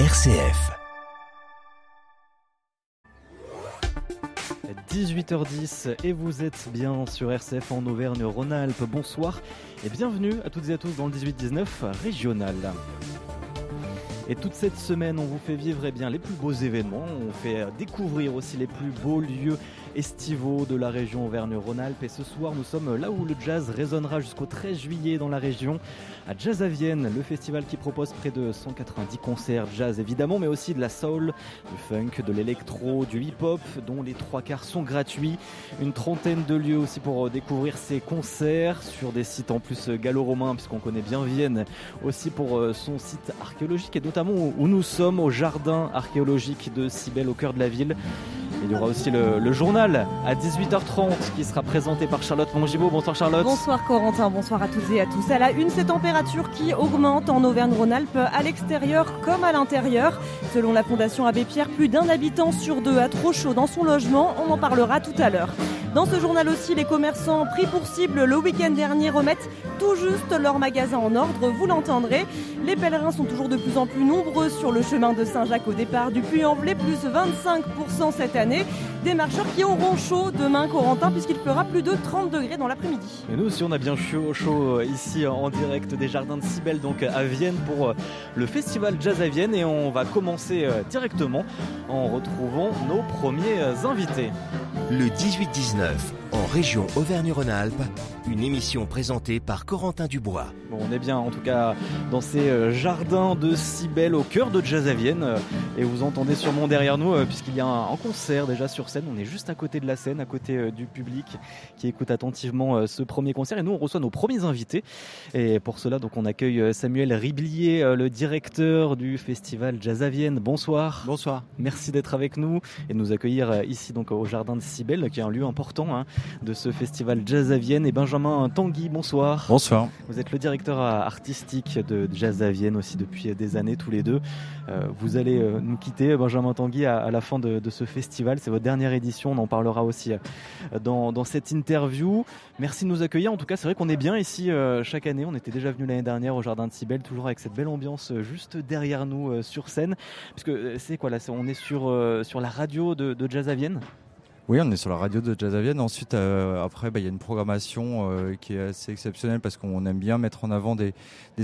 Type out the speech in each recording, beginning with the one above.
RCF. 18h10 et vous êtes bien sur RCF en Auvergne-Rhône-Alpes. Bonsoir et bienvenue à toutes et à tous dans le 18-19 régional. Et toute cette semaine, on vous fait vivre eh bien, les plus beaux événements, on fait découvrir aussi les plus beaux lieux estivaux de la région Auvergne-Rhône-Alpes. Et ce soir, nous sommes là où le jazz résonnera jusqu'au 13 juillet dans la région, à Jazz à Vienne, le festival qui propose près de 190 concerts jazz évidemment, mais aussi de la soul, du funk, de l'électro, du hip-hop, dont les trois quarts sont gratuits. Une trentaine de lieux aussi pour découvrir ces concerts sur des sites en plus gallo-romains, puisqu'on connaît bien Vienne, aussi pour euh, son site archéologique et notamment où nous sommes au jardin archéologique de Cybèle au cœur de la ville. Il y aura aussi le, journal à 18h30 qui sera présenté par Charlotte Mongibaud. Bonsoir Charlotte. Bonsoir Corentin, bonsoir à toutes et à tous. À la une, ces températures qui augmentent en Auvergne-Rhône-Alpes à l'extérieur comme à l'intérieur. Selon la Fondation Abbé Pierre, plus d'un habitant sur deux a trop chaud dans son logement. On en parlera tout à l'heure. Dans ce journal aussi, les commerçants pris pour cible le week-end dernier remettent tout juste leur magasin en ordre, vous l'entendrez. Les pèlerins sont toujours de plus en plus nombreux sur le chemin de Saint-Jacques au départ du Puy-en-Velay, plus 25% cette année. Des marcheurs qui auront chaud demain, Corentin, puisqu'il fera plus de 30 degrés dans l'après-midi. Et nous aussi, on a bien chaud, chaud euh, ici en direct des jardins de Cybèle, donc à Vienne, pour euh, le festival Jazz à Vienne. Et on va commencer euh, directement en retrouvant nos premiers invités. Le 18-19 en région Auvergne-Rhône-Alpes, une émission présentée par Corentin Dubois. Bon, on est bien en tout cas dans ces euh, jardins de Cybèle au cœur de Jazz à Vienne euh, et vous entendez sûrement derrière nous euh, puisqu'il y a un, concert déjà sur scène, on est juste à côté de la scène, à côté du public qui écoute attentivement ce premier concert et nous on reçoit nos premiers invités et pour cela donc on accueille Samuel Riblier, le directeur du festival Jazz à Vienne. Bonsoir. Bonsoir. Merci d'être avec nous et de nous accueillir ici donc au jardin de Cybèle qui est un lieu important hein, de ce festival Jazz à Vienne. Et Benjamin Tanguy, bonsoir. Bonsoir. Vous êtes le directeur artistique de Jazz à Vienne aussi depuis des années tous les deux. Euh, vous allez euh, nous quitter, Benjamin Tanguy, à, la fin de, ce festival. C'est votre dernière édition, on en parlera aussi euh, dans, cette interview. Merci de nous accueillir. En tout cas, c'est vrai qu'on est bien ici chaque année. On était déjà venu l'année dernière au Jardin de Cybèle, toujours avec cette belle ambiance juste derrière nous sur scène. Parce que c'est quoi là On est sur, sur la radio de, de Jazz à Vienne? Oui, on est sur la radio de Jazz Vienne. Ensuite, euh, après, bah, il y a une programmation euh, qui est assez exceptionnelle parce qu'on aime bien mettre en avant des,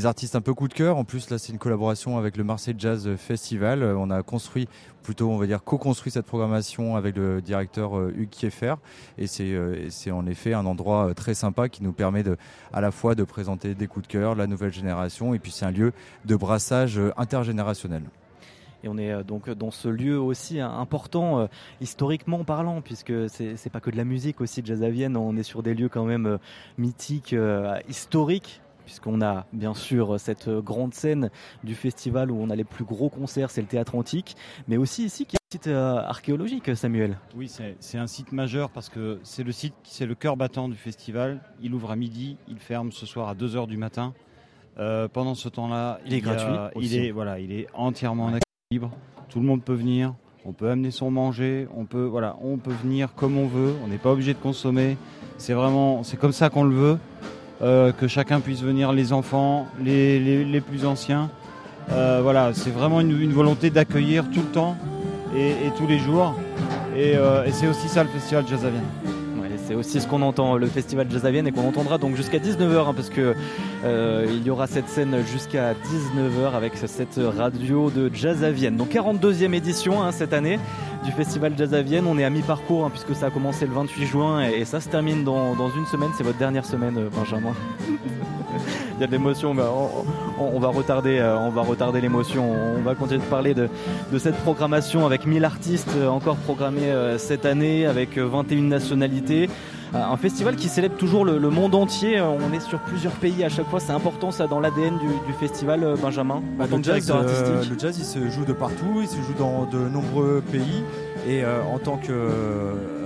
artistes un peu coup de cœur. En plus, là, c'est une collaboration avec le Marseille Jazz Festival. Euh, on a construit, plutôt, on va dire, co-construit cette programmation avec le directeur Hugues Kieffer. Et c'est en effet un endroit très sympa qui nous permet de, à la fois de présenter des coups de cœur, la nouvelle génération, et puis c'est un lieu de brassage intergénérationnel. Et on est euh, donc dans ce lieu aussi important, euh, historiquement parlant, puisque c'est pas que de la musique aussi, Jazz à Vienne, on est sur des lieux quand même euh, mythiques, historiques, puisqu'on a bien sûr cette grande scène du festival où on a les plus gros concerts, c'est le théâtre antique, mais aussi ici qui est un site archéologique, Samuel. Oui, c'est un site majeur parce que c'est le site, c'est le cœur battant du festival. Il ouvre à midi, il ferme ce soir à 2h du matin. pendant ce temps-là, il, est gratuit. il est voilà, il est entièrement Tout le monde peut venir. On peut amener son manger. On peut, voilà, on peut venir comme on veut. On n'est pas obligé de consommer. C'est vraiment, c'est comme ça qu'on le veut. Euh, que chacun puisse venir, les enfants, les, plus anciens. Euh, voilà, c'est vraiment une, volonté d'accueillir tout le temps et, tous les jours. Et, euh, et c'est aussi ça le festival Jazz. C'est aussi ce qu'on entend le festival Jazz à Vienne et qu'on entendra donc jusqu'à 19h hein, parce que euh, il y aura cette scène jusqu'à 19h avec cette radio de Jazz à Vienne. Donc 42e édition hein, cette année du festival Jazz à Vienne. On est à mi-parcours hein, puisque ça a commencé le 28 juin et, ça se termine dans, une semaine. C'est votre dernière semaine, euh, Benjamin. il y a de l'émotion, on, va retarder, euh, on va retarder l'émotion. On va continuer de parler de, cette programmation avec 1000 artistes euh, encore programmés cette année, avec 21 nationalités. Un festival qui célèbre toujours le, monde entier. On est sur plusieurs pays à chaque fois. C'est important ça dans l'ADN du, festival, Benjamin. Bah, le, jazz, le jazz, il se joue de partout. Il se joue dans de nombreux pays. Et en tant que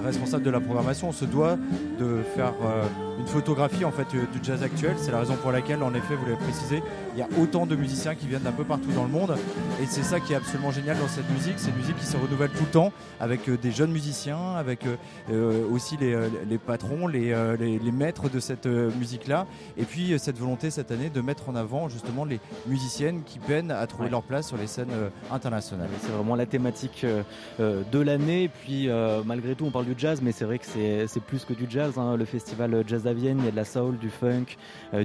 responsable de la programmation, on se doit de faire euh, une photographie en fait euh, du jazz actuel. C'est la raison pour laquelle, en effet, vous l'avez précisé, il y a autant de musiciens qui viennent d'un peu partout dans le monde. Et c'est ça qui est absolument génial dans cette musique. C'est une musique qui se renouvelle tout le temps avec euh, des jeunes musiciens, avec aussi les, patrons, les, les, maîtres de cette musique-là. Et puis cette volonté cette année de mettre en avant justement les musiciennes qui peinent à trouver leur place sur les scènes internationales. C'est vraiment la thématique de l'année. Puis malgré tout, on parle du jazz, mais c'est vrai que c'est plus que du jazz. Hein. Le festival Jazz à Vienne, il y a de la soul, du funk,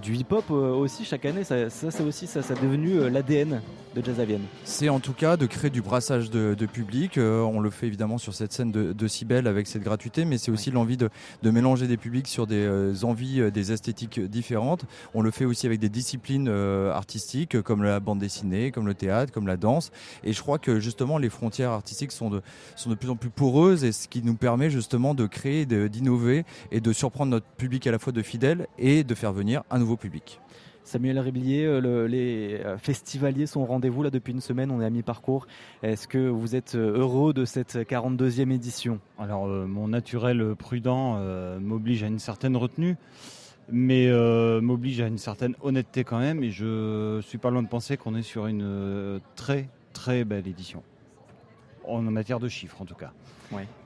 du hip-hop aussi chaque année. Ça, ça c'est aussi ça, ça devenu l'ADN de Jazz à Vienne. C'est en tout cas de créer du brassage de, public. Euh, on le fait évidemment sur cette scène de, de Cybelle avec cette gratuité, mais c'est aussi l'envie de, mélanger des publics sur des euh, envies, euh, des esthétiques différentes. On le fait aussi avec des disciplines artistiques comme la bande dessinée, comme le théâtre, comme la danse. Et je crois que justement les frontières artistiques sont de, sont de plus en plus poreuses et ce qui nous permet justement de créer, d'innover et de surprendre notre public à la fois de fidèles et de faire venir un nouveau public. Samuel Réblier, euh, les euh, festivaliers sont au rendez-vous là depuis une semaine, on est à mi-parcours. Est-ce que vous êtes euh, heureux de cette 42e édition? Alors mon naturel prudent m'oblige à une certaine retenue, mais m'oblige à une certaine honnêteté quand même, et je suis pas loin de penser qu'on est sur une très très belle édition, en matière de chiffres en tout cas.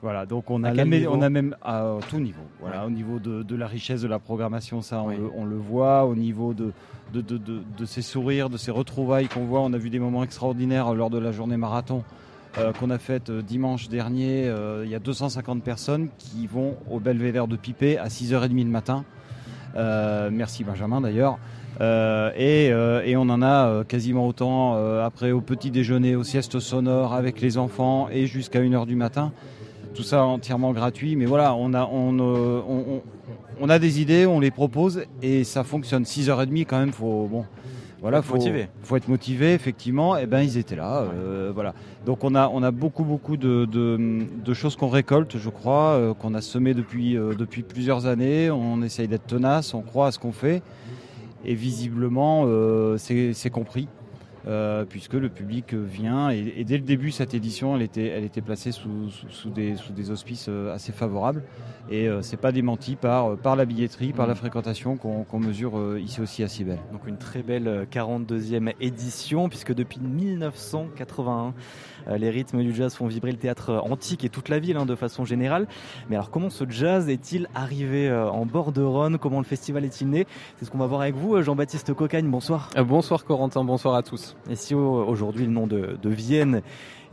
Voilà, donc on a, on a même à tout niveau. Voilà, au niveau de, la richesse de la programmation, ça on, le, voit. Au niveau de, de, de, ces sourires, de ces retrouvailles qu'on voit, on a vu des moments extraordinaires lors de la journée marathon. Euh, qu'on a faite euh, dimanche dernier, euh, il y a 250 personnes qui vont au Belvédère de Pipé à 6h30 le matin. merci Benjamin d'ailleurs. Et, et, on en a quasiment autant après au petit déjeuner, aux siestes sonores avec les enfants et jusqu'à 1h du matin tout ça entièrement gratuit. Mais voilà, on a, on, euh, on, a des idées, on les propose et ça fonctionne. 6h30 quand même, faut bon. Voilà, faut, motivé. faut être motivé, effectivement. Et eh ben ils étaient là, euh, voilà. Donc on a on a beaucoup beaucoup de, de, choses qu'on récolte, je crois, euh, qu'on a semé depuis depuis plusieurs années. On essaye d'être tenace, on croit à ce qu'on fait, et visiblement c'est compris. Euh, puisque le public vient et, dès le début cette édition elle était, elle était placée sous, sous, des, sous des auspices euh, assez favorables et euh, c'est pas démenti par, par la billetterie, par la mmh. fréquentation qu'on mesure ici aussi à Cibel. Donc une très belle 42e édition puisque depuis 1981 les rythmes du jazz font vibrer le théâtre antique et toute la ville hein, de façon générale. Mais alors comment ce jazz est-il arrivé en bord de Rhône? Comment le festival est-il né? C'est ce qu'on va voir avec vous Jean-Baptiste Cocagne, bonsoir. bonsoir Corentin, bonsoir à tous. Et si aujourd'hui le nom de, de Vienne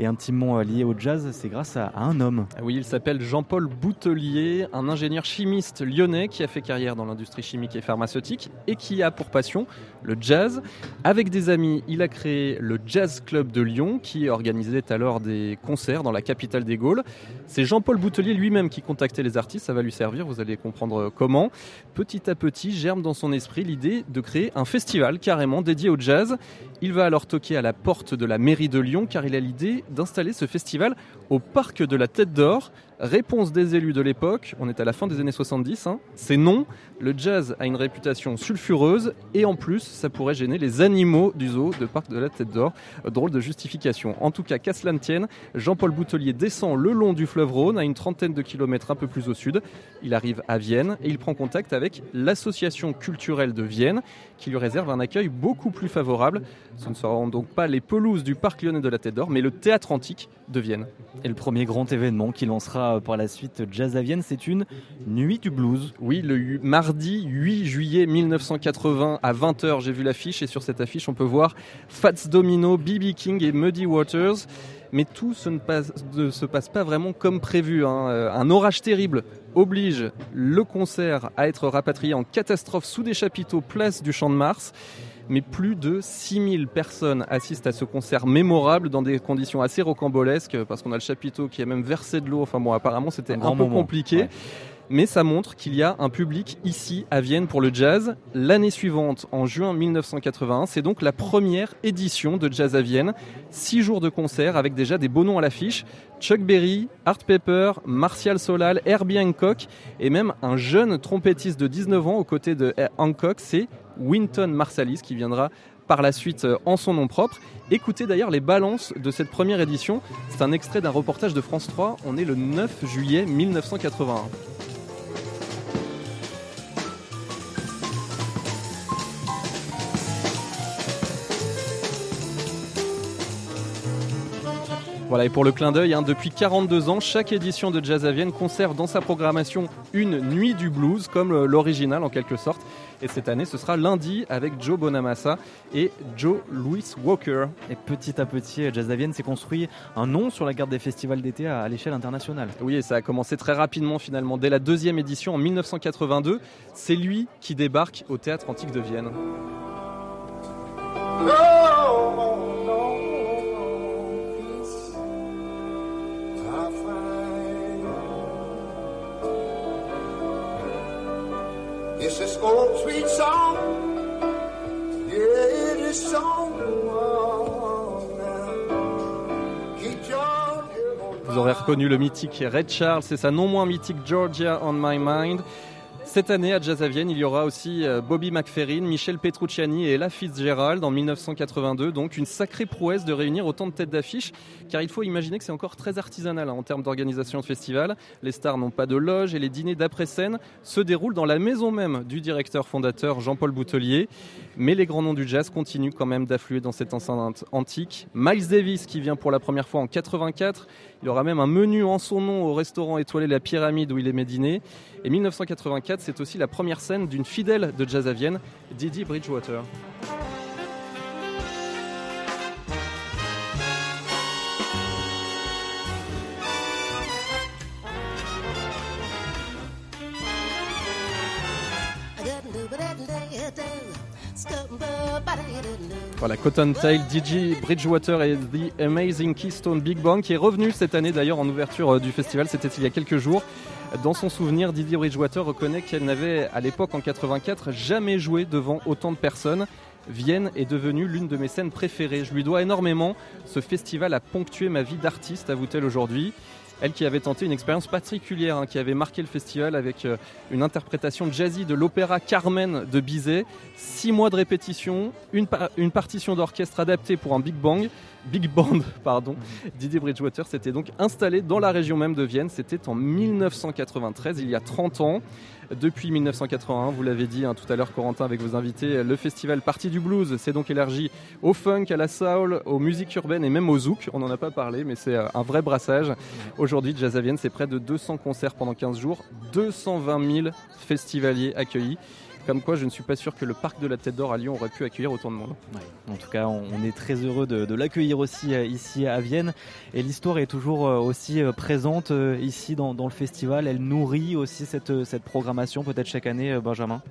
est intimement lié au jazz, c'est grâce à, un homme. Ah oui, il s'appelle Jean-Paul Boutelier, un ingénieur chimiste lyonnais qui a fait carrière dans l'industrie chimique et pharmaceutique et qui a pour passion le jazz. Avec des amis, il a créé le Jazz Club de Lyon qui organisait alors des concerts dans la capitale des Gaules. C'est Jean-Paul Boutelier lui-même qui contactait les artistes, ça va lui servir, vous allez comprendre comment. Petit à petit, germe dans son esprit l'idée de créer un festival carrément dédié au jazz. Il va alors toquer à la porte de la mairie de Lyon car il a l'idée d'installer ce festival au parc de la Tête d'Or. Réponse des élus de l'époque, on est à la fin des années 70, hein. c'est non, le jazz a une réputation sulfureuse et en plus ça pourrait gêner les animaux du zoo de parc de la Tête d'Or. Drôle de justification. En tout cas, qu'à cela ne tienne, Jean-Paul Boutelier descend le long du fleuve Rhône à une trentaine de kilomètres un peu plus au sud. Il arrive à Vienne et il prend contact avec l'association culturelle de Vienne qui lui réserve un accueil beaucoup plus favorable. Ce ne seront donc pas les pelouses du parc lyonnais de la Tête d'Or, mais le théâtre antique de Vienne. Et le premier grand événement qui lancera par la suite Jazz à c'est une nuit du blues. Oui, le mardi 8 juillet 1980 à 20h, j'ai vu l'affiche et sur cette affiche, on peut voir Fats Domino, BB King et Muddy Waters. Mais tout ne, se passe pas vraiment comme prévu. Hein. Euh, un orage terrible oblige le concert à être rapatrié en catastrophe sous des chapiteaux place du Champ de Mars mais plus de 6000 personnes assistent à ce concert mémorable dans des conditions assez rocambolesques parce qu'on a le chapiteau qui a même versé de l'eau. Enfin bon, apparemment c'était un, peu compliqué. Mais ça montre qu'il y a un public ici à Vienne pour le jazz. L'année suivante, en juin 1981, c'est donc la première édition de Jazz à Vienne. Six jours de concert avec déjà des beaux noms à l'affiche. Chuck Berry, Art Pepper, Martial Solal, Herbie Hancock et même un jeune trompettiste de 19 ans aux côtés de Hancock, c'est Winton Marsalis qui viendra par la suite euh, en son nom propre. Écoutez d'ailleurs les balances de cette première édition. C'est un extrait d'un reportage de France 3. On est le 9 juillet 1981. Voilà, et pour le clin d'œil, hein, depuis 42 ans, chaque édition de Jazz à Vienne conserve dans sa programmation une nuit du blues, comme l'original en quelque sorte. Et cette année, ce sera lundi avec Joe Bonamassa et Joe Louis Walker. Et petit à petit, Jazz à Vienne s'est construit un nom sur la carte des festivals d'été à, l'échelle internationale. Oui, et ça a commencé très rapidement finalement. Dès la deuxième édition en 1982, c'est lui qui débarque au Théâtre Antique de Vienne. Vous aurez reconnu le mythique Red Charles et sa non moins mythique Georgia on My Mind. Cette année à Jazz à Vienne, il y aura aussi euh, Bobby McFerrin, Michel Petrucciani et Ella Fitzgerald en 1982. Donc une sacrée prouesse de réunir autant de têtes d'affiche, car il faut imaginer que c'est encore très artisanal hein, en termes d'organisation de festival. Les stars n'ont pas de loge et les dîners d'après-scène se déroulent dans la maison même du directeur fondateur Jean-Paul Boutelier. Mais les grands noms du jazz continuent quand même d'affluer dans cette enceinte antique. Miles Davis qui vient pour la première fois en 84. Il aura même un menu en son nom au restaurant étoilé La Pyramide où il aimait dîner. Et 1984, c'est aussi la première scène d'une fidèle de jazz à Vienne, Didi Bridgewater. Voilà, Cotton Tail, DJ Bridgewater et The Amazing Keystone Big Bang qui est revenu cette année d'ailleurs en ouverture euh, du festival, c'était il y a quelques jours. Dans son souvenir, Didier Bridgewater reconnaît qu'elle n'avait à l'époque en 84 jamais joué devant autant de personnes. Vienne est devenue l'une de mes scènes préférées. Je lui dois énormément. Ce festival a ponctué ma vie d'artiste, avoue-t-elle aujourd'hui. Elle qui avait tenté une expérience particulière, hein, qui avait marqué le festival avec euh, une interprétation jazzy de l'opéra Carmen de Bizet, six mois de répétition, une, une partition d'orchestre adaptée pour un big bang, big band, pardon. Didier Bridgewater s'était donc installé dans la région même de Vienne. C'était en 1993, il y a 30 ans. Depuis 1981, vous l'avez dit hein, tout à l'heure, Corentin, avec vos invités, le festival Partie du Blues s'est donc élargi au funk, à la soul, aux musiques urbaines et même au zouk. On n'en a pas parlé, mais c'est euh, un vrai brassage. Aujourd'hui, Jazz à Vienne, c'est près de 200 concerts pendant 15 jours, 220 000 festivaliers accueillis. Comme quoi, je ne suis pas sûr que le parc de la Tête d'Or à Lyon aurait pu accueillir autant de monde. En tout cas, on est très heureux de, l'accueillir aussi euh, ici à Vienne. Et l'histoire est toujours euh, aussi euh, présente ici dans, le festival. Elle nourrit aussi cette, cette programmation, peut-être chaque année, Benjamin?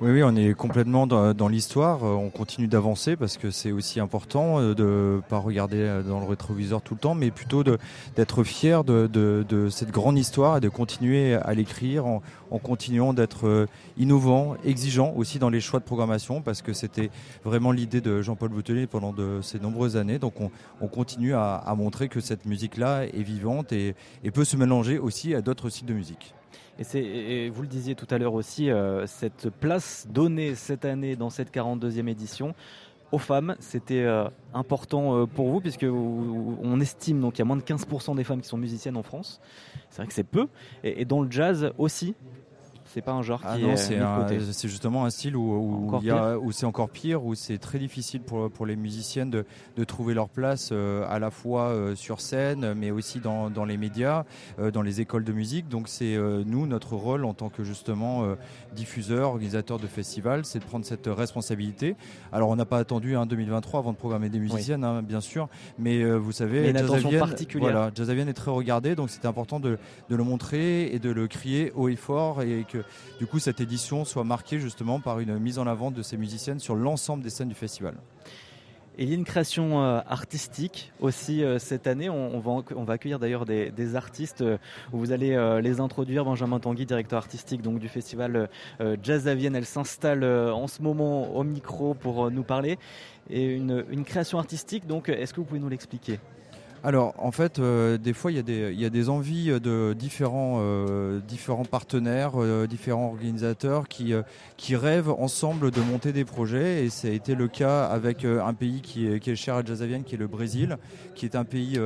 Oui, oui, on est complètement dans, l'histoire. Euh, on continue d'avancer parce que c'est aussi important euh, de pas regarder euh, dans le rétroviseur tout le temps, mais plutôt d'être fier de, cette grande histoire et de continuer à l'écrire en, continuant d'être innovant, exigeant aussi dans les choix de programmation parce que c'était vraiment l'idée de Jean-Paul Boutelier pendant de ces nombreuses années. Donc on, continue à, montrer que cette musique-là est vivante et peut se mélanger aussi à d'autres styles de musique. Et, vous le disiez tout à l'heure aussi, euh, cette place donnée cette année dans cette 42e édition aux femmes, c'était euh, important euh, pour vous puisque on estime donc y a moins de 15% des femmes qui sont musiciennes en France. C'est vrai que c'est peu. et, dans le jazz aussi, c'est pas un genre ah qui est c'est justement un style où, où, c'est encore pire, où c'est très difficile pour, pour les musiciennes de, de trouver leur place euh, à la fois euh, sur scène, mais aussi dans, dans les médias, euh, dans les écoles de musique. Donc c'est nous notre rôle en tant que justement diffuseur, organisateur de festivals, c'est de prendre cette responsabilité. Alors on n'a pas attendu hein, 2023 avant de programmer des musiciennes, hein, bien sûr, mais vous savez, Jazz Jazz est très regardé, donc c'était important de, de le montrer et de le crier haut et fort et que du coup cette édition soit marquée justement par une mise en avant de ces musiciennes sur l'ensemble des scènes du festival. il y a une création euh, artistique aussi euh, cette année. On, va, accueillir d'ailleurs des, artistes euh, vous allez les introduire. Benjamin Tanguy, directeur artistique du festival Jazz à Vienne, elle s'installe en ce moment au micro pour nous parler. Et une, une création artistique, donc est-ce que vous pouvez nous l'expliquer? Alors, en fait, euh, des fois, il y, a des envies de différents, euh, partenaires, euh, différents organisateurs qui, rêvent ensemble de monter des projets. Et ça a été le cas avec un pays qui est, cher à Jazzavienne, qui est le Brésil, qui est un pays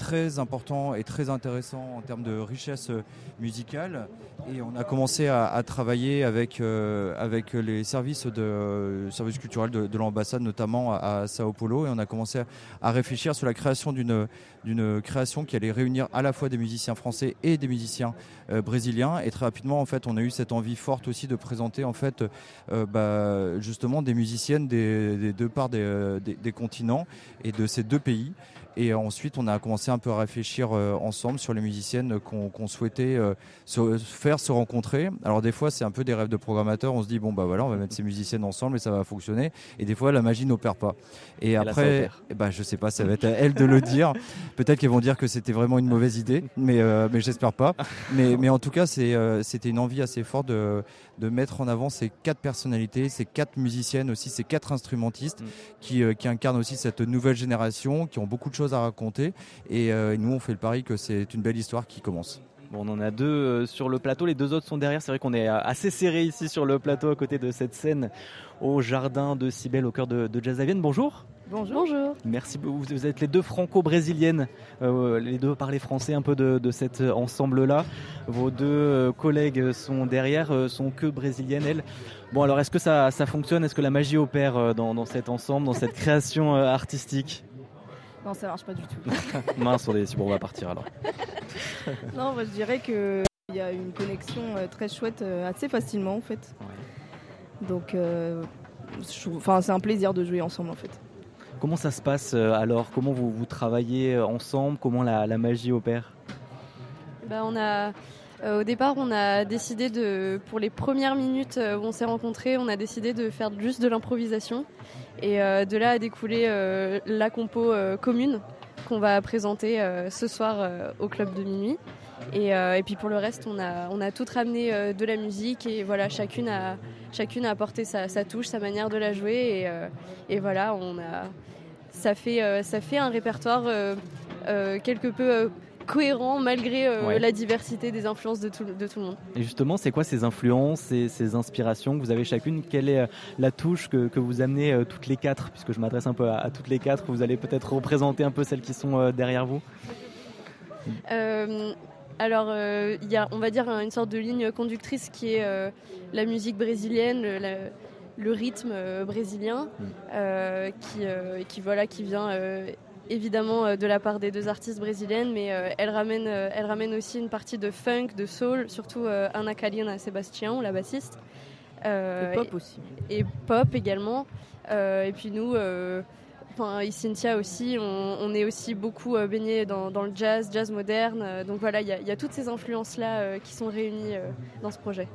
très important et très intéressant en termes de richesse musicale. Et on a commencé à, travailler avec, avec les services, de, services culturels de, l'ambassade, notamment à, Sao Paulo. Et on a commencé à réfléchir sur la création d'une création qui allait réunir à la fois des musiciens français et des musiciens brésiliens. Et très rapidement, en fait, on a eu cette envie forte aussi de présenter en fait bah, justement des musiciennes des, deux parts des, des continents et de ces deux pays. Et ensuite, on a commencé un peu à réfléchir euh, ensemble sur les musiciennes qu'on souhaitait euh, se, faire se rencontrer. Alors des fois, c'est un peu des rêves de programmateurs. On se dit bon bah voilà, on va mettre ces musiciennes ensemble et ça va fonctionner. Et des fois, la magie n'opère pas. Et, après, ben, je sais pas, ça va être à elles de le dire. Peut-être qu'elles vont dire que c'était vraiment une mauvaise idée, mais euh, mais j'espère pas. Mais mais en tout cas, c'était une envie assez forte de de mettre en avant ces quatre personnalités, ces quatre musiciennes aussi, ces quatre instrumentistes mm. qui, qui incarnent aussi cette nouvelle génération, qui ont beaucoup de choses à raconter. Et euh, nous, on fait le pari que c'est une belle histoire qui commence. Bon, on en a deux euh, sur le plateau, les deux autres sont derrière. C'est vrai qu'on est euh, assez serré ici sur le plateau à côté de cette scène au jardin de Cybelle au cœur de, de Jazzavienne. Bonjour. Bonjour. Bonjour. Merci. Vous êtes les deux franco-brésiliennes, les deux parlez français un peu de, cet ensemble-là. Vos deux collègues sont derrière, sont que brésiliennes elles. Bon alors est-ce que ça, ça fonctionne? Est-ce que la magie opère dans, dans cet ensemble, dans cette création artistique? Non, ça marche pas du tout. Mince, on est bon, on va partir alors. non, moi, je dirais qu'il y a une connexion euh, très chouette euh, assez facilement en fait. Donc, euh, enfin, c'est un plaisir de jouer ensemble en fait. Comment ça se passe alors? Comment vous, vous travaillez ensemble? Comment la, magie opère? Bah, on a, Au départ, on a décidé de, pour les premières minutes où on s'est rencontrés, on a décidé de faire juste de l'improvisation. Et euh, de là a découlé euh, la compo euh, commune qu'on va présenter ce soir au club de minuit. Et, puis pour le reste, on a, on a tout ramené de la musique et voilà, chacune a, chacune a apporté sa, touche, sa manière de la jouer. Et, et voilà, on a, ça, fait, ça fait un répertoire quelque peu cohérent malgré euh, la diversité des influences de tout, de tout le monde. Et justement, c'est quoi ces influences, ces, ces, inspirations que vous avez chacune? Quelle est euh, la touche que, que vous amenez euh, toutes les quatre? Puisque je m'adresse un peu à, toutes les quatre, vous allez peut-être représenter un peu celles qui sont derrière vous alors, il y a, on va dire, une sorte de ligne conductrice qui est la musique brésilienne, le, rythme brésilien, mm. qui, qui, voilà, qui vient évidemment euh, de la part des deux artistes brésiliennes, mais euh, elle, ramène, euh, elle ramène aussi une partie de funk, de soul, surtout Anna Kalina Sébastien, la bassiste. et pop aussi. Et, pop également. et puis nous, et Cynthia aussi, on, est aussi beaucoup baigné dans, le jazz, jazz moderne. donc voilà, il y, a toutes ces influences-là qui sont réunies dans ce projet.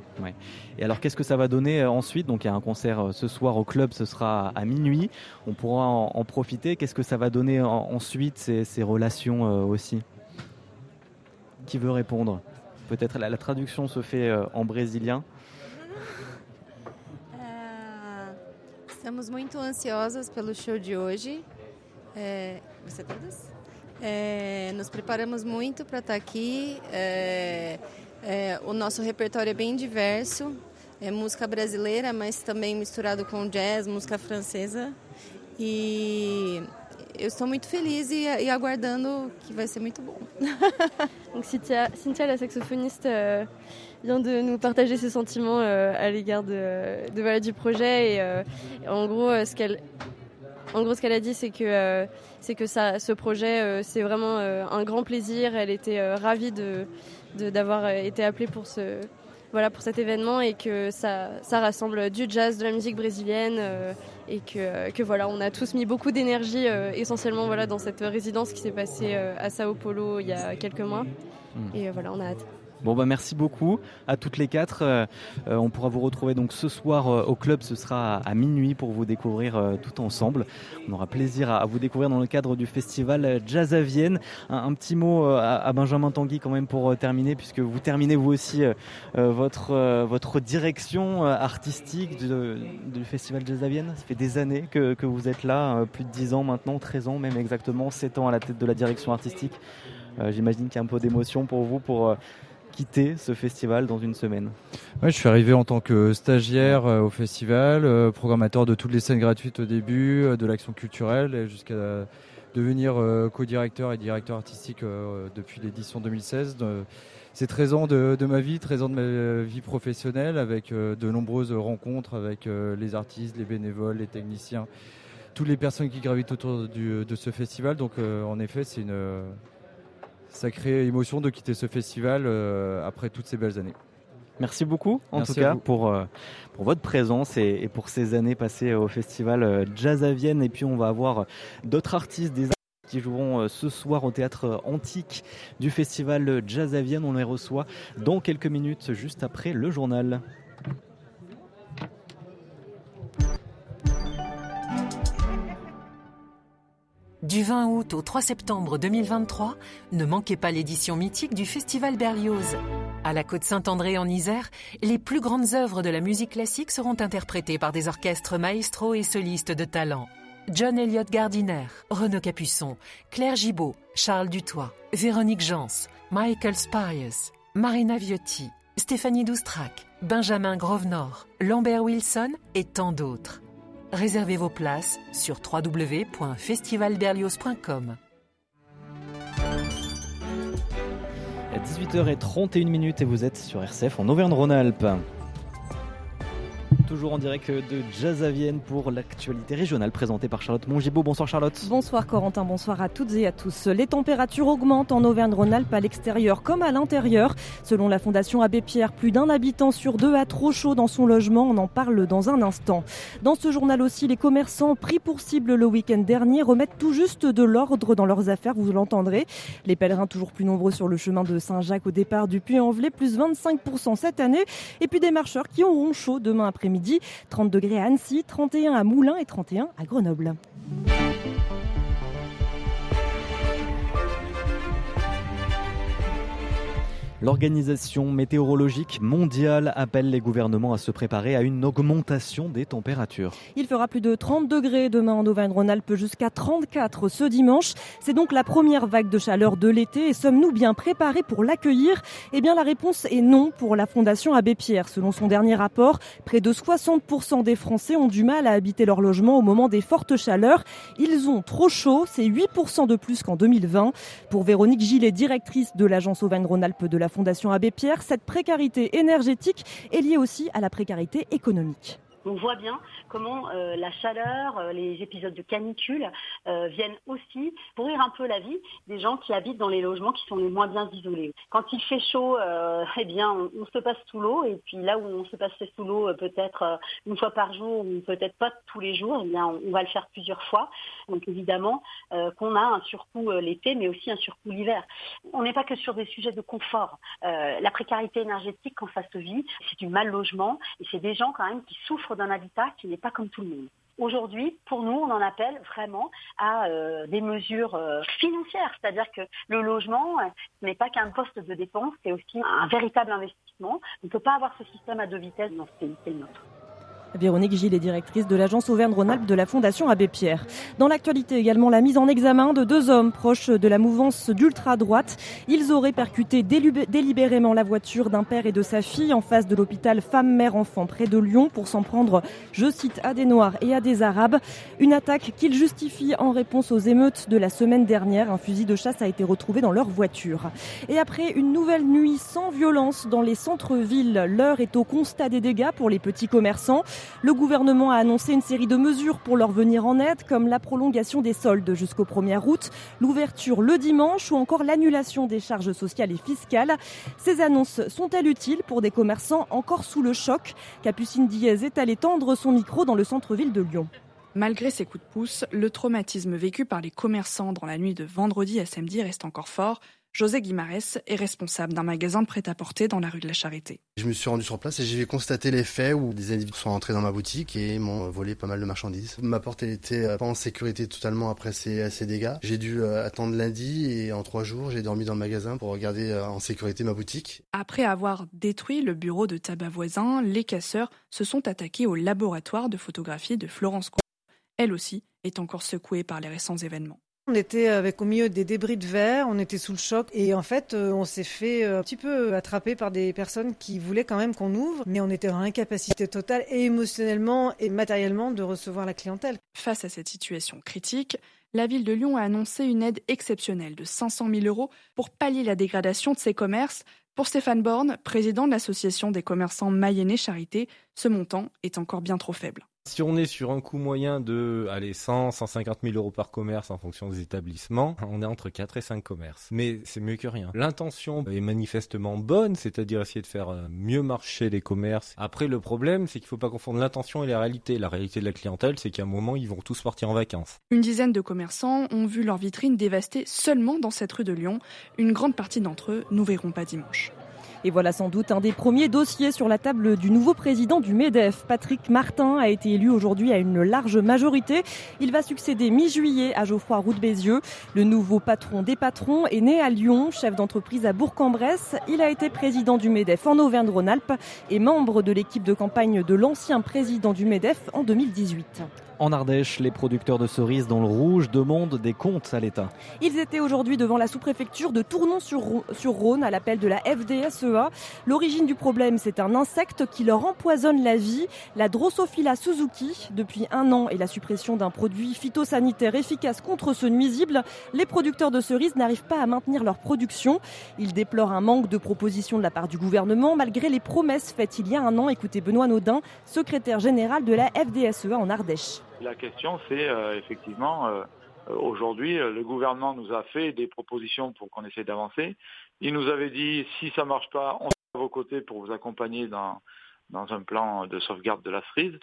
Et alors, qu'est-ce que ça va donner ensuite? Donc, il y a un concert ce soir au club, ce sera à minuit. On pourra en, profiter. Qu'est-ce que ça va donner ensuite, ces, relations aussi? Qui veut répondre? Peut-être la, traduction se fait en brésilien. Estamos muito ansiosas pelo show de hoje. É, você todas? É, nos preparamos muito para estar tá aqui. É, é, o nosso repertório é bem diverso. É música brasileira, mas também misturado com jazz, música francesa. E eu estou muito feliz e, e aguardando que vai ser muito bom. Donc Cynthia, Cynthia la saxophoniste, euh, vient de nous partager ses sentiments euh, à l'égard de, de, voilà, du projet. Et, euh, en gros, euh, ce qu'elle en gros, ce qu'elle a dit, c'est que, c'est que ça, ce projet, c'est vraiment un grand plaisir. Elle était ravie de, d'avoir été appelée pour, ce, voilà, pour cet événement et que ça, ça rassemble du jazz, de la musique brésilienne et que, que, voilà, on a tous mis beaucoup d'énergie essentiellement voilà, dans cette résidence qui s'est passée à Sao Paulo il y a quelques mois. Hmm. Et voilà, on a hâte. Bon bah merci beaucoup à toutes les quatre. Euh, euh, on pourra vous retrouver donc ce soir euh, au club. Ce sera à, minuit pour vous découvrir tout ensemble. On aura plaisir à, vous découvrir dans le cadre du festival Jazz à Vienne. Un, petit mot à, Benjamin Tanguy quand même pour terminer, puisque vous terminez vous aussi votre votre direction artistique du, festival Jazz à Vienne. Ça fait des années que, que vous êtes là, plus de 10 ans maintenant, 13 ans même exactement, 7 ans à la tête de la direction artistique. J'imagine qu'il y a un peu d'émotion pour vous pour quitter ce festival dans une semaine ouais, Je suis arrivé en tant que stagiaire euh, au festival, euh, programmateur de toutes les scènes gratuites au début, euh, de l'action culturelle, jusqu'à devenir co-directeur et directeur artistique depuis l'édition 2016. C'est 13 ans de, ma vie, 13 ans de ma vie professionnelle avec de nombreuses rencontres avec les artistes, les bénévoles, les techniciens toutes les personnes qui gravitent autour de ce festival. Donc en effet, c'est une sacrée émotion de quitter ce festival après toutes ces belles années. Merci beaucoup en tout cas pour, pour votre présence et, pour ces années passées au festival Jazz à Vienne. Et puis on va avoir d'autres artistes, des qui joueront ce soir au théâtre antique du festival Jazz à Vienne. On les reçoit dans quelques minutes juste après le journal. Du 20 août au 3 septembre 2023, ne manquez pas l'édition mythique du Festival Berlioz. À la Côte Saint-André en Isère, les plus grandes œuvres de la musique classique seront interprétées par des orchestres maestro et solistes de talent. John Elliott Gardiner, Renaud Capuçon, Claire Gibault, Charles Dutoit, Véronique Jans, Michael Sparius, Marina Viotti, Stéphanie Doustrac, Benjamin Grovenor, Lambert Wilson et tant d'autres. Réservez vos places sur www.festivalberlioz.com. À 18h31 et vous êtes sur RCF en Auvergne-Rhône-Alpes toujours en direct de Jazz à Vienne pour l'actualité régionale présentée par Charlotte Mongibaud. Bonsoir Charlotte. Bonsoir Corentin, bonsoir à toutes et à tous. Les températures augmentent en Auvergne-Rhône-Alpes à l'extérieur comme à l'intérieur. Selon la Fondation Abbé Pierre, plus d'un habitant sur deux a trop chaud dans son logement. On en parle dans un instant. Dans ce journal aussi, les commerçants pris pour cible le week-end dernier remettent tout juste de l'ordre dans leurs affaires, vous l'entendrez. Les pèlerins toujours plus nombreux sur le chemin de Saint-Jacques au départ du Puy-en-Velay, plus 25% cette année. Et puis des marcheurs qui auront chaud demain après-midi 30 degrés à Annecy, 31 à Moulins et 31 à Grenoble. L'Organisation météorologique mondiale appelle les gouvernements à se préparer à une augmentation des températures. Il fera plus de 30 degrés demain en Auvergne-Rhône-Alpes jusqu'à 34 ce dimanche. C'est donc la première vague de chaleur de l'été et sommes-nous bien préparés pour l'accueillir? Eh bien la réponse est non pour la Fondation Abbé Pierre. Selon son dernier rapport, près de 60% des Français ont du mal à habiter leur logement au moment des fortes chaleurs. Ils ont trop chaud, c'est 8% de plus qu'en 2020. Pour Véronique Gillet, directrice de l'agence Auvergne-Rhône-Alpes de la Fondation Abbé Pierre, cette précarité énergétique est liée aussi à la précarité économique. On voit bien comment euh, la chaleur, euh, les épisodes de canicule euh, viennent aussi pourrir un peu la vie des gens qui habitent dans les logements qui sont les moins bien isolés. Quand il fait chaud, eh bien, on, se passe sous l'eau et puis là où on se passe sous l'eau peut-être une fois par jour ou peut-être pas tous les jours, eh bien, on, va le faire plusieurs fois. Donc évidemment qu'on a un surcoût l'été, mais aussi un surcoût l'hiver. On n'est pas que sur des sujets de confort. la précarité énergétique quand ça se vit, c'est du mal logement et c'est des gens quand même qui souffrent d'un habitat qui n'est pas comme tout le monde. Aujourd'hui, pour nous, on en appelle vraiment à euh, des mesures euh, financières, c'est-à-dire que le logement n'est pas qu'un poste de dépense, c'est aussi un véritable investissement. On ne peut pas avoir ce système à deux vitesses dans ce pays, c'est le nôtre. Véronique Gilles est directrice de l'agence Auvergne-Rhône-Alpes de la Fondation Abbé Pierre. Dans l'actualité également, la mise en examen de deux hommes proches de la mouvance d'ultra-droite. Ils auraient percuté délibérément la voiture d'un père et de sa fille en face de l'hôpital femme-mère-enfant près de Lyon pour s'en prendre, je cite, à des Noirs et à des Arabes. Une attaque qu'ils justifient en réponse aux émeutes de la semaine dernière. Un fusil de chasse a été retrouvé dans leur voiture. Et après une nouvelle nuit sans violence dans les centres-villes, l'heure est au constat des dégâts pour les petits commerçants. Le gouvernement a annoncé une série de mesures pour leur venir en aide, comme la prolongation des soldes jusqu'au 1er août, l'ouverture le dimanche ou encore l'annulation des charges sociales et fiscales. Ces annonces sont-elles utiles pour des commerçants encore sous le choc? Capucine Diaz est allée tendre son micro dans le centre-ville de Lyon. Malgré ces coups de pouce, le traumatisme vécu par les commerçants dans la nuit de vendredi à samedi reste encore fort. José Guimarès est responsable d'un magasin de prêt-à-porter dans la rue de la Charité. Je me suis rendu sur place et j'ai constaté les faits où des individus sont entrés dans ma boutique et m'ont volé pas mal de marchandises. Ma porte elle était euh, pas en sécurité totalement après ces, ces dégâts. J'ai dû euh, attendre lundi et en trois jours j'ai dormi dans le magasin pour regarder euh, en sécurité ma boutique. Après avoir détruit le bureau de tabac voisin, les casseurs se sont attaqués au laboratoire de photographie de Florence Elle aussi est encore secouée par les récents événements. On était avec au milieu des débris de verre, on était sous le choc et en fait euh, on s'est fait euh, un petit peu attraper par des personnes qui voulaient quand même qu'on ouvre, mais on était en incapacité totale et émotionnellement et matériellement de recevoir la clientèle. Face à cette situation critique, la ville de Lyon a annoncé une aide exceptionnelle de 500 000 euros pour pallier la dégradation de ses commerces. Pour Stéphane Borne, président de l'association des commerçants Mayennais Charité, ce montant est encore bien trop faible. Si on est sur un coût moyen de allez, 100, 150 000 euros par commerce en fonction des établissements, on est entre 4 et 5 commerces. Mais c'est mieux que rien. L'intention est manifestement bonne, c'est-à-dire essayer de faire euh, mieux marcher les commerces. Après, le problème, c'est qu'il ne faut pas confondre l'intention et la réalité. La réalité de la clientèle, c'est qu'à un moment, ils vont tous partir en vacances. Une dizaine de commerçants ont vu leurs vitrines dévastées seulement dans cette rue de Lyon. Une grande partie d'entre eux nous verront pas dimanche. Et voilà sans doute un des premiers dossiers sur la table du nouveau président du MEDEF. Patrick Martin a été élu aujourd'hui à une large majorité. Il va succéder mi-juillet à Geoffroy Roux Bézieux. Le nouveau patron des patrons est né à Lyon, chef d'entreprise à Bourg-en-Bresse. Il a été président du MEDEF en Auvergne-Rhône-Alpes et membre de l'équipe de campagne de l'ancien président du MEDEF en 2018. En Ardèche, les producteurs de cerises dans le rouge demandent des comptes à l'État. Ils étaient aujourd'hui devant la sous-préfecture de Tournon-sur-Rhône à l'appel de la FDSEA. L'origine du problème, c'est un insecte qui leur empoisonne la vie, la Drosophila suzuki. Depuis un an et la suppression d'un produit phytosanitaire efficace contre ce nuisible, les producteurs de cerises n'arrivent pas à maintenir leur production. Ils déplorent un manque de propositions de la part du gouvernement malgré les promesses faites il y a un an. Écoutez Benoît Naudin, secrétaire général de la FDSEA en Ardèche. La question, c'est euh, effectivement, euh, aujourd'hui, euh, le gouvernement nous a fait des propositions pour qu'on essaie d'avancer. Il nous avait dit, si ça marche pas, on sera à vos côtés pour vous accompagner dans, dans un plan de sauvegarde de la cerise.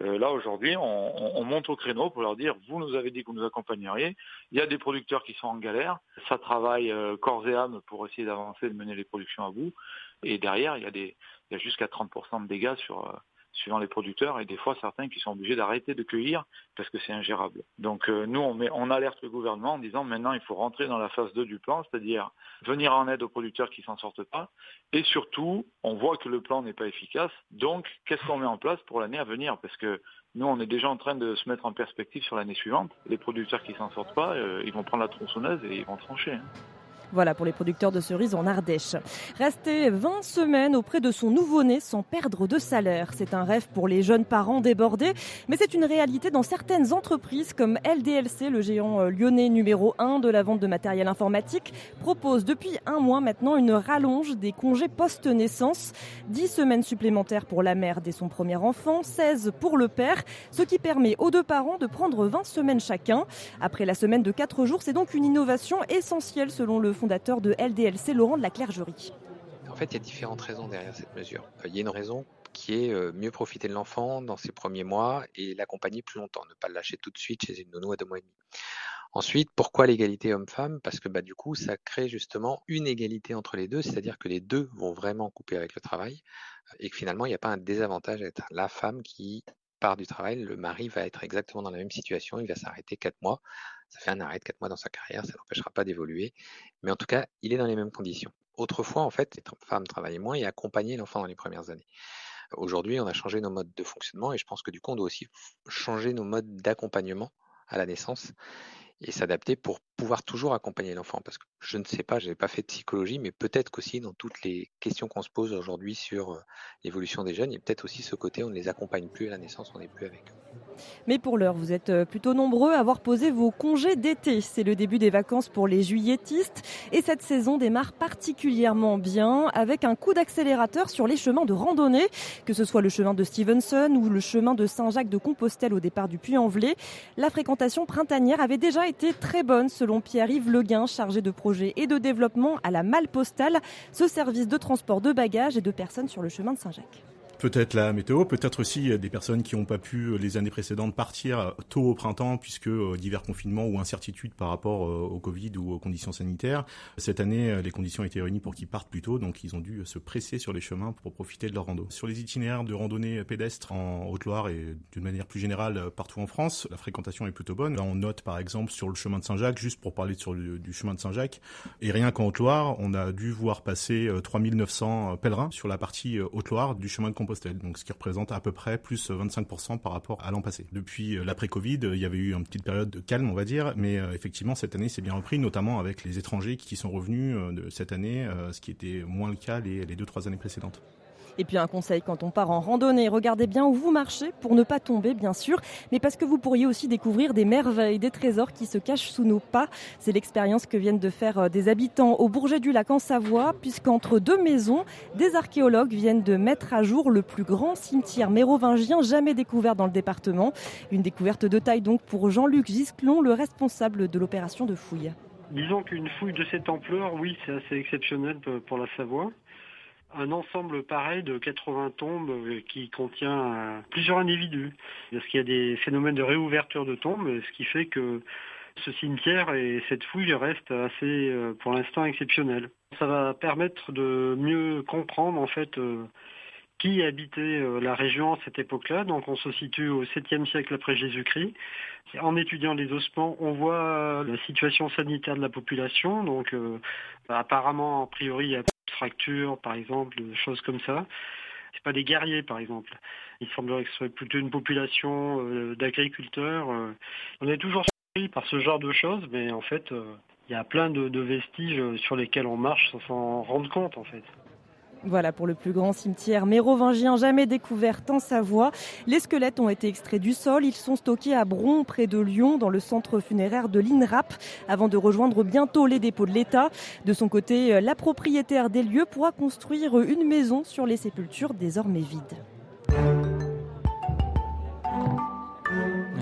là, aujourd'hui, on, on, monte au créneau pour leur dire, vous nous avez dit que vous nous accompagneriez. Il y a des producteurs qui sont en galère. Ça travaille corps et âme pour essayer d'avancer, de mener les productions à bout. Et derrière, il y a, des, il y a jusqu'à 30% de dégâts sur suivant les producteurs, et des fois certains qui sont obligés d'arrêter de cueillir parce que c'est ingérable. Donc euh, nous, on, met, on alerte le gouvernement en disant maintenant il faut rentrer dans la phase 2 du plan, c'est-à-dire venir en aide aux producteurs qui s'en sortent pas, et surtout, on voit que le plan n'est pas efficace, donc qu'est-ce qu'on met en place pour l'année à venir? Parce que nous, on est déjà en train de se mettre en perspective sur l'année suivante. Les producteurs qui s'en sortent pas, euh, ils vont prendre la tronçonneuse et ils vont trancher. Hein. Voilà pour les producteurs de cerises en Ardèche. Rester 20 semaines auprès de son nouveau-né sans perdre de salaire. C'est un rêve pour les jeunes parents débordés, mais c'est une réalité dans certaines entreprises comme LDLC, le géant euh, lyonnais numéro 1 de la vente de matériel informatique, propose depuis un mois maintenant une rallonge des congés post-naissance. 10 semaines supplémentaires pour la mère dès son premier enfant, 16 pour le père, ce qui permet aux deux parents de prendre 20 semaines chacun. Après la semaine de 4 jours, c'est donc une innovation essentielle selon le fondateur de LDLC, Laurent de la Clergerie. En fait, il y a différentes raisons derrière cette mesure. Il y a une raison qui est euh, mieux profiter de l'enfant dans ses premiers mois et l'accompagner plus longtemps, ne pas le lâcher tout de suite chez une nounou à deux mois et demi. Ensuite, pourquoi l'égalité homme-femme? Parce que bah, du coup, ça crée justement une égalité entre les deux, c'est-à-dire que les deux vont vraiment couper avec le travail et que finalement, il n'y a pas un désavantage à être la femme qui part du travail, le mari va être exactement dans la même situation, il va s'arrêter quatre mois ça fait un arrêt de 4 mois dans sa carrière, ça n'empêchera pas d'évoluer. Mais en tout cas, il est dans les mêmes conditions. Autrefois, en fait, les femmes travaillaient moins et accompagnaient l'enfant dans les premières années. Aujourd'hui, on a changé nos modes de fonctionnement et je pense que du coup, on doit aussi changer nos modes d'accompagnement à la naissance et s'adapter pour pouvoir toujours accompagner l'enfant. Parce que je ne sais pas, je n'ai pas fait de psychologie, mais peut-être qu'aussi dans toutes les questions qu'on se pose aujourd'hui sur euh, l'évolution des jeunes, il y a peut-être aussi ce côté, on ne les accompagne plus à la naissance, on n'est plus avec eux. Mais pour l'heure, vous êtes euh, plutôt nombreux à avoir posé vos congés d'été. C'est le début des vacances pour les juilletistes et cette saison démarre particulièrement bien avec un coup d'accélérateur sur les chemins de randonnée, que ce soit le chemin de Stevenson ou le chemin de Saint-Jacques de Compostelle au départ du Puy-en-Velay. La fréquentation printanière avait déjà été très bonne selon Pierre-Yves Leguin, chargé de projet et de développement à la Malle Postale, ce service de transport de bagages et de personnes sur le chemin de Saint-Jacques. Peut-être la météo, peut-être aussi euh, des personnes qui n'ont pas pu euh, les années précédentes partir euh, tôt au printemps puisque divers confinements ou incertitudes par rapport au Covid ou aux conditions sanitaires. Cette année, les conditions étaient réunies pour qu'ils partent plus tôt, donc ils ont dû se presser sur les chemins pour profiter de leur rando. Sur les itinéraires de randonnée pédestre en Haute-Loire et d'une manière plus générale partout en France, la fréquentation est plutôt bonne. Là, on note par exemple sur le chemin de Saint-Jacques, juste pour parler du chemin de Saint-Jacques, et rien qu'en Haute-Loire, on a dû voir passer 3900 pèlerins sur la partie Haute-Loire du chemin de donc ce qui représente à peu près plus 25% par rapport à l'an passé. Depuis euh, l'après-Covid, il y avait eu une petite période de calme, on va dire, mais euh, effectivement cette année c'est bien repris, notamment avec les étrangers qui sont revenus euh, de cette année, ce qui était moins le cas les, les deux trois années précédentes. Et puis un conseil quand on part en randonnée, regardez bien où vous marchez pour ne pas tomber bien sûr, mais parce que vous pourriez aussi découvrir des merveilles, des trésors qui se cachent sous nos pas. C'est l'expérience que viennent de faire euh, des habitants au Bourget du Lac en Savoie, puisqu'entre deux maisons, des archéologues viennent de mettre à jour le plus grand cimetière mérovingien jamais découvert dans le département. Une découverte de taille donc pour Jean-Luc Gisclon, le responsable de l'opération de fouille. Disons qu'une fouille de cette ampleur, oui, c'est assez exceptionnel pour la Savoie. Un ensemble pareil de 80 tombes euh, qui contient euh, plusieurs individus. Parce qu'il y a des phénomènes de réouverture de tombes, ce qui fait que ce cimetière et cette fouille restent assez, euh, pour l'instant, exceptionnels. Ça va permettre de mieux comprendre, en fait, qui habitait la région à cette époque-là. Donc on se situe au 7e siècle après Jésus-Christ. En étudiant les ossements, on voit la situation sanitaire de la population. Donc apparemment, a priori, il y a fractures, par exemple, des choses comme ça. C'est pas des guerriers, par exemple. Il semblerait que ce soit plutôt une population euh, d'agriculteurs. Euh. On est toujours surpris par ce genre de choses, mais en fait, euh, il y a plein de vestiges sur lesquels on marche sans s'en rendre compte, en fait. Voilà pour le plus grand cimetière mérovingien jamais découvert en Savoie. Les squelettes ont été extraits du sol. Ils sont stockés à Bron, près de Lyon, dans le centre funéraire de l'INRAP, avant de rejoindre bientôt les dépôts de l'État. De son côté, la propriétaire des lieux pourra construire une maison sur les sépultures désormais vides.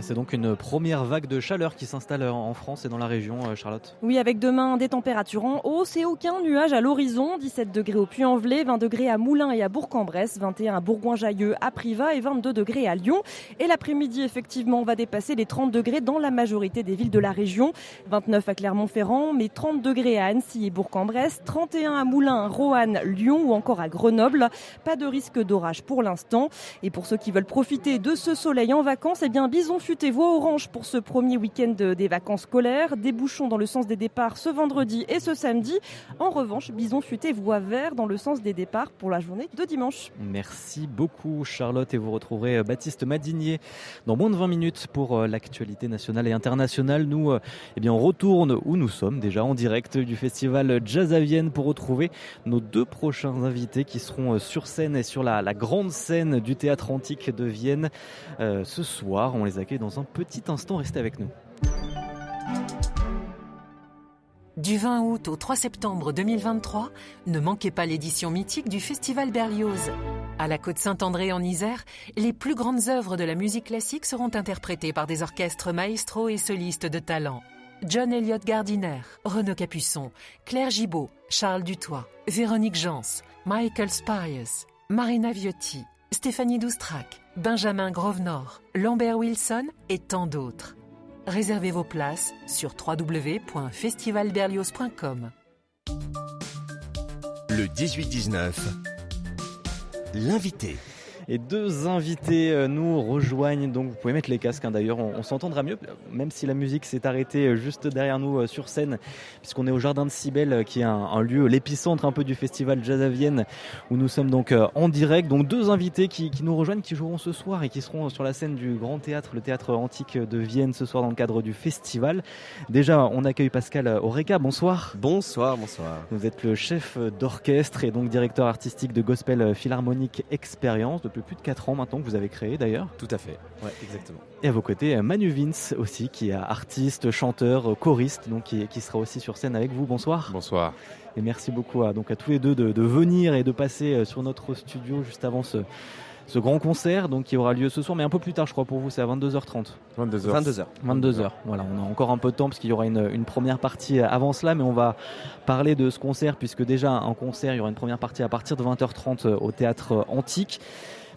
C'est donc une première vague de chaleur qui s'installe en France et dans la région, euh, Charlotte. Oui, avec demain des températures en hausse et aucun nuage à l'horizon. 17 degrés au Puy-en-Velay, 20 degrés à Moulins et à Bourg-en-Bresse, 21 à Bourgoin-Jailleux, à Privas et 22 degrés à Lyon. Et l'après-midi, effectivement, on va dépasser les 30 degrés dans la majorité des villes de la région. 29 à Clermont-Ferrand, mais 30 degrés à Annecy et Bourg-en-Bresse, 31 à Moulins, Roanne, Lyon ou encore à Grenoble. Pas de risque d'orage pour l'instant. Et pour ceux qui veulent profiter de ce soleil en vacances, eh bien, Bison et voie orange pour ce premier week-end des vacances scolaires. Des bouchons dans le sens des départs ce vendredi et ce samedi. En revanche, Bison futé voie vert dans le sens des départs pour la journée de dimanche. Merci beaucoup Charlotte et vous retrouverez euh, Baptiste Madinier dans moins de 20 minutes pour euh, l'actualité nationale et internationale. Nous, euh, eh bien, on retourne où nous sommes déjà en direct du festival Jazz à Vienne pour retrouver nos deux prochains invités qui seront sur scène et sur la, grande scène du théâtre antique de Vienne ce soir. On les accueille dans un petit instant. Restez avec nous. Du 20 août au 3 septembre 2023, ne manquez pas l'édition mythique du Festival Berlioz. À la Côte Saint-André en Isère, les plus grandes œuvres de la musique classique seront interprétées par des orchestres maestro et solistes de talent. John Elliott Gardiner, Renaud Capuçon, Claire Gibault, Charles Dutoit, Véronique Jans, Michael Spires, Marina Viotti, Stéphanie Doustrac, Benjamin Grovenor, Lambert Wilson et tant d'autres. Réservez vos places sur www.festivalberlioz.com. Le 18-19, l'invité. Et deux invités euh, nous rejoignent, donc vous pouvez mettre les casques hein, d'ailleurs, on, s'entendra mieux, même si la musique s'est arrêtée euh, juste derrière nous euh, sur scène, puisqu'on est au Jardin de Cybèle, qui est un, lieu, l'épicentre un peu du festival Jazz à Vienne, où nous sommes donc en direct. Donc deux invités qui, nous rejoignent, qui joueront ce soir et qui seront sur la scène du Grand Théâtre, le théâtre antique de Vienne ce soir dans le cadre du festival. Déjà, on accueille Pascal Oreca, bonsoir. Bonsoir, bonsoir. Vous êtes le chef d'orchestre et donc directeur artistique de Gospel Philharmonic Experience plus de 4 ans maintenant que vous avez créé d'ailleurs. Tout à fait, ouais, exactement. Et à vos côtés, Manu Vince aussi, qui est artiste, chanteur, choriste, donc qui, sera aussi sur scène avec vous. Bonsoir. Bonsoir. Et merci beaucoup à, donc à tous les deux de, venir et de passer euh, sur notre studio juste avant ce, ce grand concert donc qui aura lieu ce soir mais un peu plus tard je crois pour vous c'est à 22h30 22h 22h 22h voilà on a encore un peu de temps parce qu'il y aura une, une, première partie avant cela mais on va parler de ce concert puisque déjà en concert il y aura une première partie à partir de 20h30 au théâtre antique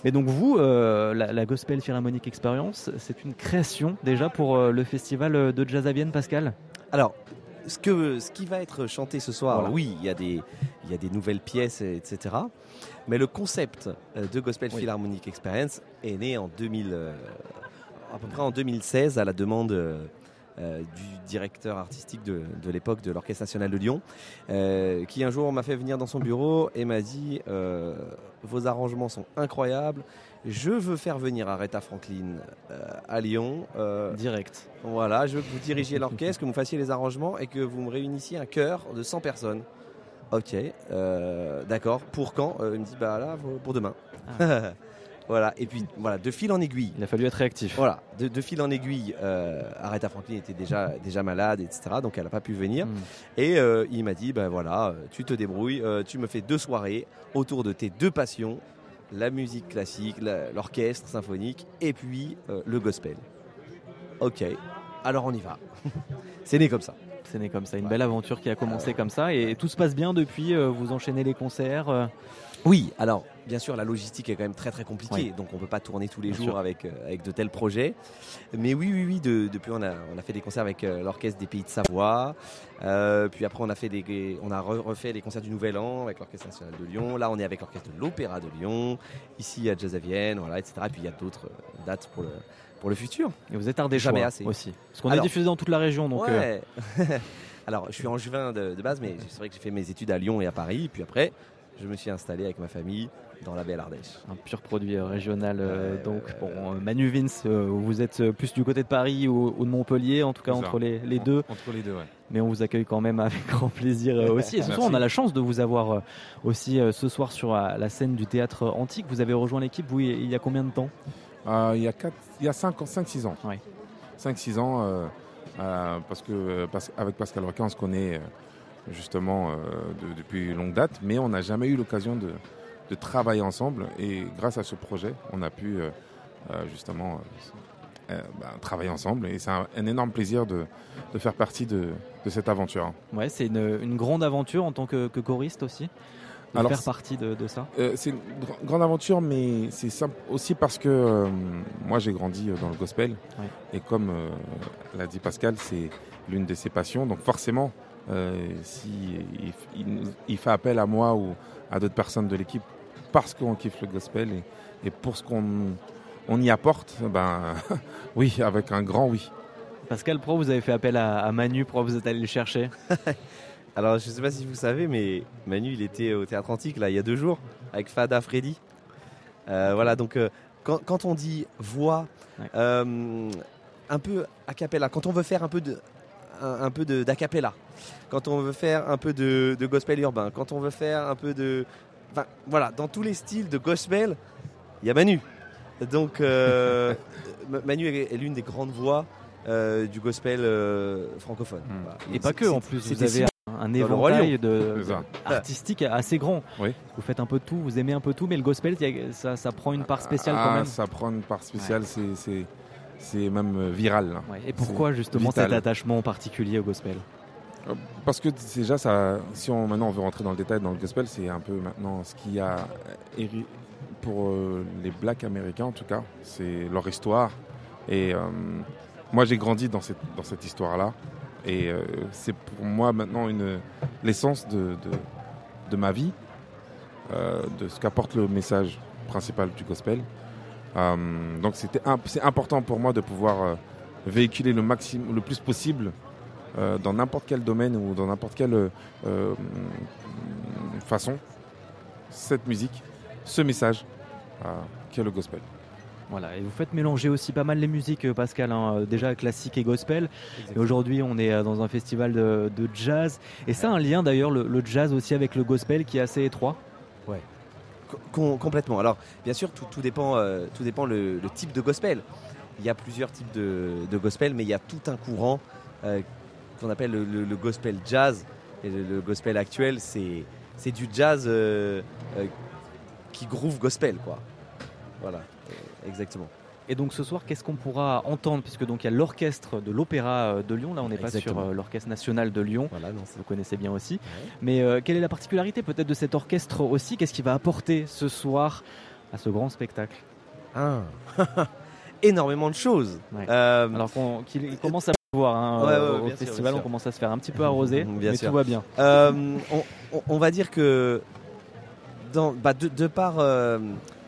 mais donc vous, euh, la, Gospel Philharmonic Experience, c'est une création déjà pour euh, le festival de Jazz à Vienne, Pascal? Alors, ce, que, ce qui va être chanté ce soir, oui, il y, a des, il y a des nouvelles pièces, etc. Mais le concept euh, de Gospel Philharmonic Experience est né en 2000, à peu près en 2016 à la demande euh, du directeur artistique de, l'époque de l'Orchestre national de Lyon, euh, qui un jour m'a fait venir dans son bureau et m'a dit euh, Vos arrangements sont incroyables, je veux faire venir Aretha Franklin à Lyon. Direct. Voilà, je veux que vous dirigiez l'orchestre, que vous fassiez les arrangements et que vous me réunissiez un chœur de 100 personnes. Ok, d'accord. Pour quand? Il me dit bah là pour demain. Ah. voilà. Et puis voilà, de fil en aiguille. Il a fallu être réactif. Voilà, de, de fil en aiguille. Euh, Aretha Franklin était déjà déjà malade, etc. Donc elle n'a pas pu venir. Hmm. Et euh, il m'a dit ben voilà, euh, tu te débrouilles, euh, tu me fais deux soirées autour de tes deux passions, la musique classique, la- l'orchestre symphonique et puis le gospel. Ok, alors on y va. C'est né comme ça. C'est né comme ça, une belle aventure qui a commencé comme ça et tout se passe bien depuis. vous enchaînez les concerts. Oui, alors bien sûr la logistique est quand même très très compliquée, Oui. donc on peut pas tourner tous les Bien jours sûr. avec, euh, avec de tels projets. Mais oui, oui, oui, de- depuis on a, on a fait des concerts avec euh, l'orchestre des Pays de Savoie, Euh, puis après on a fait des, on a re- refait les concerts du Nouvel An avec l'orchestre national de Lyon. Là on est avec l'orchestre de l'Opéra de Lyon, ici à Jazz à Vienne, voilà, etc. Et puis il y a d'autres dates pour le pour le futur. Et vous êtes ardéchois Jamais assez aussi. Parce qu'on est diffusé dans toute la région, donc. Ouais. Alors, je suis en juin de, de base, mais c'est vrai que j'ai fait mes études à Lyon et à Paris. Puis après, je me suis installé avec ma famille dans la belle Ardèche. Un pur produit euh, régional. euh, donc, bon, euh, Manu Vince, euh, vous êtes plus du côté de Paris ou, ou de Montpellier, en tout cas entre les, les deux. Entre les deux, ouais. Mais on vous accueille quand même avec grand plaisir euh, aussi. Et ce soir, on a la chance de vous avoir euh, aussi euh, ce soir sur euh, la scène du théâtre antique. Vous avez rejoint l'équipe, vous, il y a combien de temps? Euh, il y a 4, il y a 5-6 ans. 5-6 ans, euh, euh, parce que parce- avec Pascal Requin, on se connaît euh, justement euh, de- depuis longue date, mais on n'a jamais eu l'occasion de, de travailler ensemble. Et grâce à ce projet, on a pu euh, euh, justement euh, bah, travailler ensemble. Et c'est un, un énorme plaisir de, de faire partie de, de cette aventure. Ouais, c'est une, une grande aventure en tant que, que choriste aussi. De Alors, faire partie de, de ça. Euh, c'est une gr- grande aventure, mais c'est simple aussi parce que euh, moi j'ai grandi dans le gospel. Ouais. Et comme l'a dit Pascal, c'est l'une de ses passions. Donc forcément, si il, il- il fait appel à moi ou à d'autres personnes de l'équipe parce qu'on kiffe le gospel et, et pour ce qu'on on y apporte, ben oui, avec un grand oui. Pascal Pro, vous avez fait appel à, à Manu, pourquoi vous êtes allé le chercher? Alors, je sais pas si vous savez, mais Manu, il était au Théâtre Antique, là, il y a deux jours, avec Fada Freddy. Euh, voilà, donc, euh, quand, quand on dit voix, euh, un peu a cappella, quand on veut faire un peu de un, un peu de d'a cappella, quand on veut faire un peu de, de gospel urbain, quand on veut faire un peu de, enfin voilà, dans tous les styles de gospel, il y a Manu. Donc euh, Manu est, est l'une des grandes voix euh, du gospel euh, francophone. Voilà. Et pas que, en plus, vous avez un, éventail de, artistique assez grand. Oui. Vous faites un peu de tout, vous aimez un peu tout, mais le gospel, ça, ça prend une part spéciale quand Ah, même. Ça prend une part spéciale, c'est c'est même euh, viral. là. Et pourquoi justement vital. cet attachement particulier au gospel? Euh, Parce que déjà, ça, si on, maintenant on veut rentrer dans le détail dans le gospel, c'est un peu maintenant ce qu'il y a pour euh, les blacks américains en tout cas, c'est leur histoire. Et euh, moi j'ai grandi dans cette, dans cette histoire-là. Et euh, c'est pour moi maintenant une, l'essence de, de, de ma vie, de ce qu'apporte le message principal du gospel. Euh, donc c'était c'est important pour moi de pouvoir euh, véhiculer le maximum, le plus possible euh, dans n'importe quel domaine ou dans n'importe quelle façon cette musique, ce message euh, qui est le gospel. Voilà, et vous faites mélanger aussi pas mal les musiques, Pascal, hein, déjà classique et gospel. Et aujourd'hui, on est dans un festival de, de jazz. Et ça a un lien d'ailleurs, le, le jazz aussi avec le gospel qui est assez étroit? Ouais. Com- complètement. Alors, bien sûr, tout, dépend, euh, tout dépend le, le type de gospel. Il y a plusieurs types de, gospel, mais il y a tout un courant euh, qu'on appelle le, gospel jazz. Et le, gospel actuel, c'est, du jazz euh, euh, qui groove gospel, quoi. Voilà, euh, exactement. Et donc ce soir, qu'est-ce qu'on pourra entendre? Puisque donc il y a l'orchestre de l'Opéra euh, de Lyon. Là, on n'est pas sur euh, l'orchestre national de Lyon. Voilà, non, vous connaissez bien aussi. Mais euh, quelle est la particularité peut-être de cet orchestre aussi? Qu'est-ce qu'il va apporter ce soir à ce grand spectacle? Ah. Énormément de choses. Euh, Alors qu'on, qu'il il commence à pleuvoir hein, Ouais, au bien festival, bien on commence à se faire un petit peu arroser, Bien mais sûr. tout va bien. Euh, on, va dire que dans, bah, de, de par,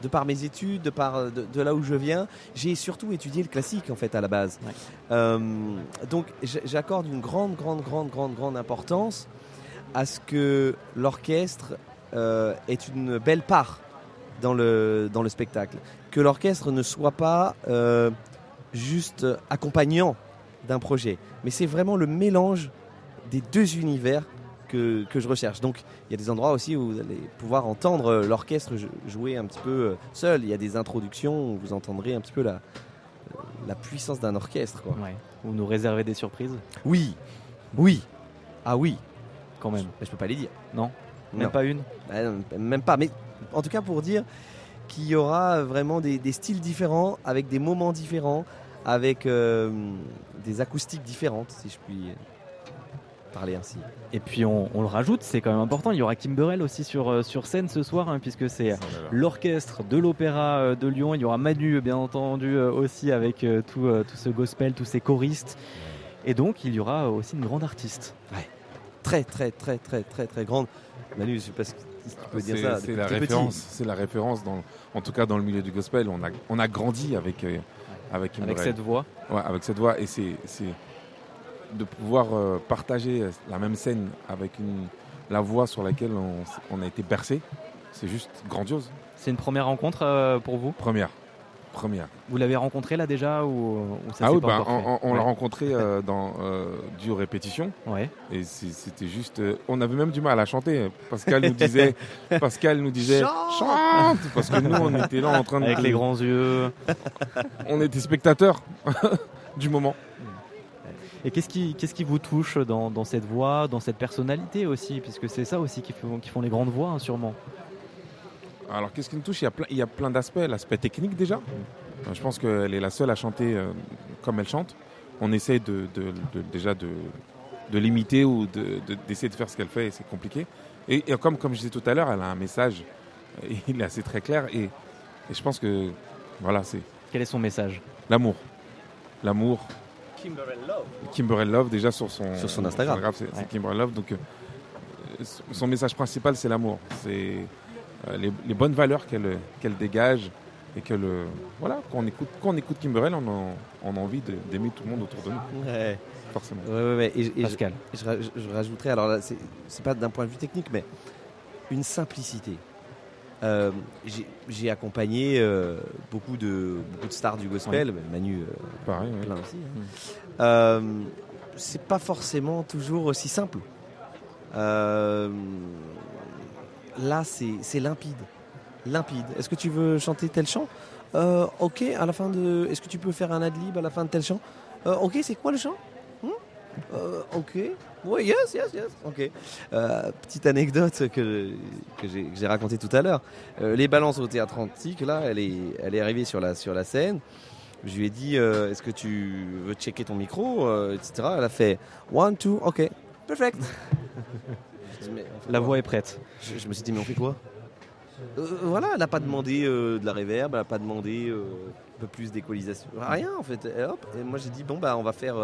de par mes études, de par de, de là où je viens, j'ai surtout étudié le classique en fait à la base. Euh, donc j'accorde une grande, grande, grande, grande, grande importance à ce que l'orchestre euh, est une belle part dans le, dans le spectacle. Que l'orchestre ne soit pas euh, juste accompagnant d'un projet, mais c'est vraiment le mélange des deux univers que, que je recherche. Donc il y a des endroits aussi où vous allez pouvoir entendre l'orchestre jouer un petit peu seul. Il y a des introductions où vous entendrez un petit peu la, la puissance d'un orchestre. Quoi. Vous nous réservez des surprises? Oui, oui, ah oui. Quand même. Je, je peux pas les dire. Non? Même pas une? Bah, Même pas, mais en tout cas pour dire qu'il y aura vraiment des, styles différents, avec des moments différents, avec euh, des acoustiques différentes, si je puis parler ainsi. Et puis on, le rajoute, c'est quand même important, il y aura Kimberel aussi sur, euh, sur scène ce soir, hein, puisque c'est l'orchestre de l'Opéra euh, de Lyon. Il y aura Manu, bien entendu, aussi avec tout, tout, ce gospel, tous ces choristes. Et donc il y aura aussi une grande artiste. Ouais. Très, très, très, très, très, très grande. Manu, je sais pas ce dire ça. C'est la référence, c'est la référence dans, en tout cas dans le milieu du gospel. On a, on a grandi avec, euh, avec, avec cette voix. Ouais, avec cette voix. Et c'est de pouvoir euh, partager la même scène avec une, la voix sur laquelle on, on a été bercé. C'est juste grandiose. C'est une première rencontre euh, pour vous? Première première. Vous l'avez rencontré là déjà ou, ça Ah oui, pas bah, on, l'a rencontré euh, dans euh, du répétition. Ouais. Et c'était juste, euh, on avait même du mal à chanter. Pascal nous disait, Pascal nous disait, chante, parce que nous on était là en train de avec les grands yeux. on était spectateurs du moment. Et qu'est-ce qui, qu'est-ce qui vous touche dans, dans, cette voix, dans cette personnalité aussi, puisque c'est ça aussi qui font, qui font les grandes voix, hein, sûrement. Alors, qu'est-ce qui nous touche? Il y, a plein, il y a plein d'aspects. L'aspect technique, déjà. Euh, je pense qu'elle est la seule à chanter euh, comme elle chante. On essaie de, déjà de, l'imiter ou d'essayer de, faire ce qu'elle fait et c'est compliqué. Et, comme, comme je disais tout à l'heure, elle a un message, il est assez très clair et, je pense que voilà, c'est. Quel est son message? L'amour. L'amour. Kimberly Love. Kimberly Love, déjà sur son, sur son Instagram. c'est Love. Donc, son message principal, c'est l'amour. C'est euh, les, bonnes valeurs qu'elle qu'elle dégage et que le voilà écoute quand on écoute Kimberell on a, on a envie d'aimer tout le monde autour de nous ouais. forcément ouais, ouais, Et, Pascal je, je, rajouterais alors là c'est pas d'un point de vue technique mais une simplicité euh, j'ai accompagné euh, beaucoup de beaucoup de stars du gospel Manu pareil plein aussi hein. c'est pas forcément toujours aussi simple Là, c'est limpide. Limpide. Est-ce que tu veux chanter tel chant? Euh, Ok, à la fin de. Est-ce que tu peux faire un ad-lib à la fin de tel chant? Euh, Ok, c'est quoi le chant? Euh, Ok. Oui, yes, yes, yes. Ok. petite anecdote que, que j'ai racontée tout à l'heure. les balances au théâtre antique, là, elle est, elle est arrivée sur la, sur la scène. Je lui ai dit, est-ce que tu veux checker ton micro, etc. Elle a fait one, two, ok, perfect. La voix est prête. Je, me suis dit, mais on fait quoi euh, Voilà, elle n'a pas demandé euh, de la réverb, elle n'a pas demandé euh, peu plus d'équalisation. Rien en fait. Et, moi j'ai dit, bon, bah, on va faire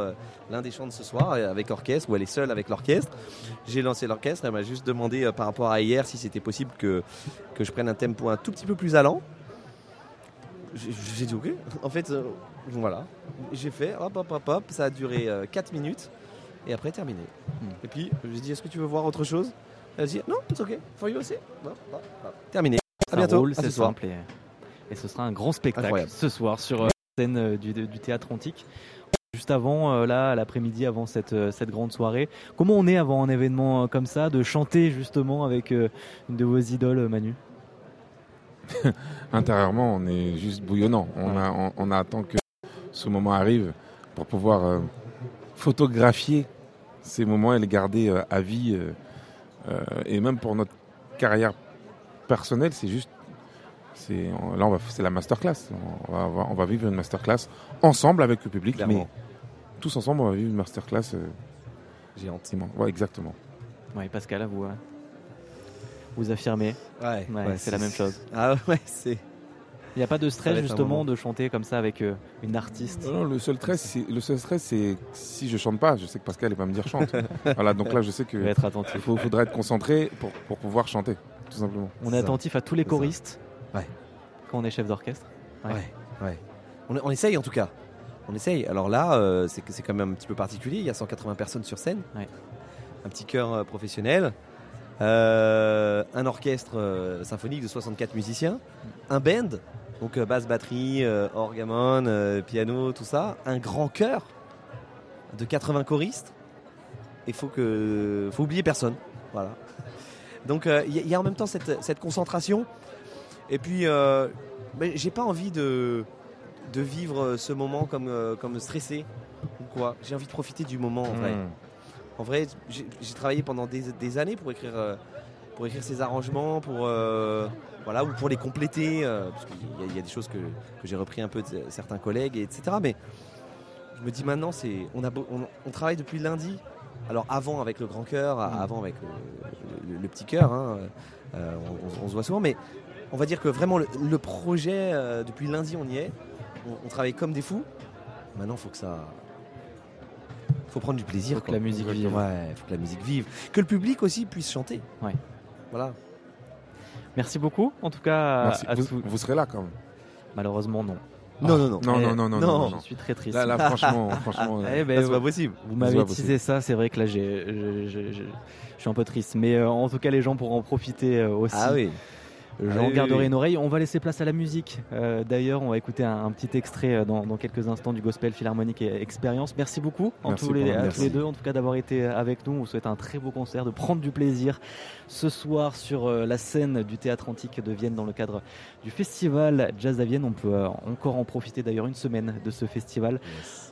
l'un des chants de ce soir avec orchestre, ou elle est seule avec l'orchestre. J'ai lancé l'orchestre, elle m'a juste demandé par rapport à hier si c'était possible que, que je prenne un tempo un tout petit peu plus allant. J'ai dit, ok. En fait, voilà. J'ai fait, hop, hop, hop, hop. Ça a duré 4 minutes et après terminé. Hmm. Et puis je lui ai dit est-ce que tu veux voir autre chose? Elle a dit non, c'est ok, for you aussi. Terminé. À bientôt. C'est simple et, ce sera un grand spectacle ce soir sur la euh, scène euh, du, théâtre antique. Juste avant, euh, là, l'après-midi, avant cette, cette grande soirée, comment on est avant un événement comme ça, de chanter justement avec une de vos idoles, Manu? Intérieurement, on est juste bouillonnant. On, a, on, attend que ce moment arrive pour pouvoir photographier ces moments et les garder euh, à vie. Euh, et même pour notre carrière personnelle, c'est juste. C'est, là, c'est la masterclass. On va, on va vivre une masterclass ensemble avec le public, mais tous ensemble, on va vivre une masterclass géante. Ouais, exactement. Oui, Pascal, à vous, hein. vous affirmez. Ouais, c'est la même chose. Ah ouais, c'est. Il n'y a pas de stress justement de chanter comme ça avec euh, une artiste? Non, le seul stress, c'est le seul stress, c'est si je chante pas, je sais que Pascal va me dire chante. voilà, donc là, je sais que être attentif. Il faudra être concentré pour, pour pouvoir chanter, tout simplement. On est, attentif à tous les choristes. Ouais. Quand on est chef d'orchestre. Ouais. ouais. On, essaye en tout cas. On essaye. Alors là, euh, c'est c'est quand même un petit peu particulier. Il y a 180 personnes sur scène. Un petit chœur euh, professionnel. un orchestre symphonique de 64 musiciens, un band donc euh, basse, batterie, euh, orgamon, euh, piano, tout ça. Un grand chœur de 80 choristes. Il faut que, faut oublier personne. Voilà. Donc il euh, y, a en même temps cette, cette concentration. Et puis, euh, j'ai pas envie de, de vivre ce moment comme, euh, comme stressé ou quoi. J'ai envie de profiter du moment en vrai. Hmm. En vrai, j'ai travaillé pendant des, des, années pour écrire, pour écrire ces arrangements, pour, voilà, ou pour les compléter. parce qu'il y, a des choses que, que j'ai repris un peu de certains collègues, etc. Mais je me dis maintenant, c'est on, a, on, travaille depuis lundi. Alors avant avec le grand cœur, hmm. avant avec le, petit cœur, hein, on, se voit souvent, mais on va dire que vraiment le, projet, euh, depuis lundi, on y est. On, travaille comme des fous. Maintenant, il faut que ça. faut prendre du plaisir. Faut que la musique vive. Ouais, faut que la musique vive. Que le public aussi puisse chanter. Ouais. Voilà. Merci beaucoup, en tout cas. vous, serez là quand même Malheureusement, non. Non, non, non. Non, non, non, non, non, Je suis très triste. Là, franchement, franchement. Eh ben, c'est pas possible. Vous m'avez teasé ça, c'est vrai que là, j'ai, je suis un peu triste. Mais euh, en tout cas, les gens pourront en profiter euh, aussi. Ah oui. J'en garderai une oreille. On va laisser place à la musique. Euh, d'ailleurs, on va écouter un, petit extrait euh, dans, quelques instants du Gospel Philharmonique et Expérience. Merci beaucoup en tous les, à tous les deux, en tout cas d'avoir été avec nous. On vous souhaite un très beau concert, de prendre du plaisir ce soir sur euh, la scène du Théâtre Antique de Vienne dans le cadre du festival Jazz à Vienne. On peut encore en profiter d'ailleurs une semaine de ce festival.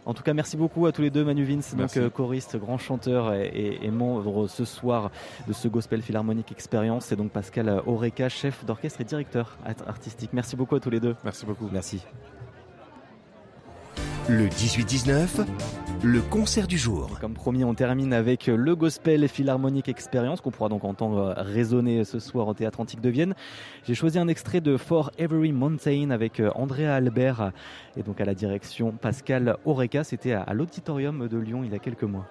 En tout cas, merci beaucoup à tous les deux, Manu Vince, donc choriste, grand chanteur et, et, membre ce soir de ce Gospel Philharmonique Expérience, et donc Pascal Oreca, chef d'orchestre orchestre et directeur artistique. Merci beaucoup à tous les deux. Merci beaucoup. Merci. Le 18-19, le concert du jour. comme promis, on termine avec le Gospel Philharmonique Experience qu'on pourra donc entendre résonner ce soir au Théâtre Antique de Vienne. J'ai choisi un extrait de For Every Mountain avec euh, Andrea Albert et donc à la direction Pascal Oreca. C'était à l'Auditorium de Lyon il y a quelques mois.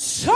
So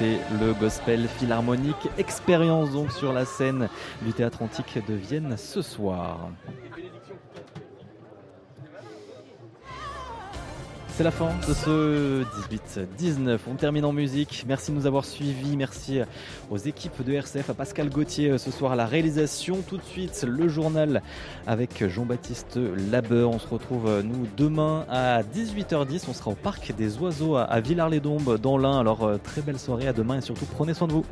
C'était le Gospel Philharmonique Expérience donc sur la scène du Théâtre Antique de Vienne ce soir. C'est la fin de ce 18-19. On termine en musique. Merci de nous avoir suivis. Merci aux équipes de RCF, à Pascal Gauthier euh, ce soir à la réalisation. Tout de suite, le journal avec Jean-Baptiste Labeur. On se retrouve, euh, nous, demain à 18h10. On sera au Parc des Oiseaux à Villars-les-Dombes dans l'Ain. Alors, euh, très belle soirée. À demain et surtout, prenez soin de vous.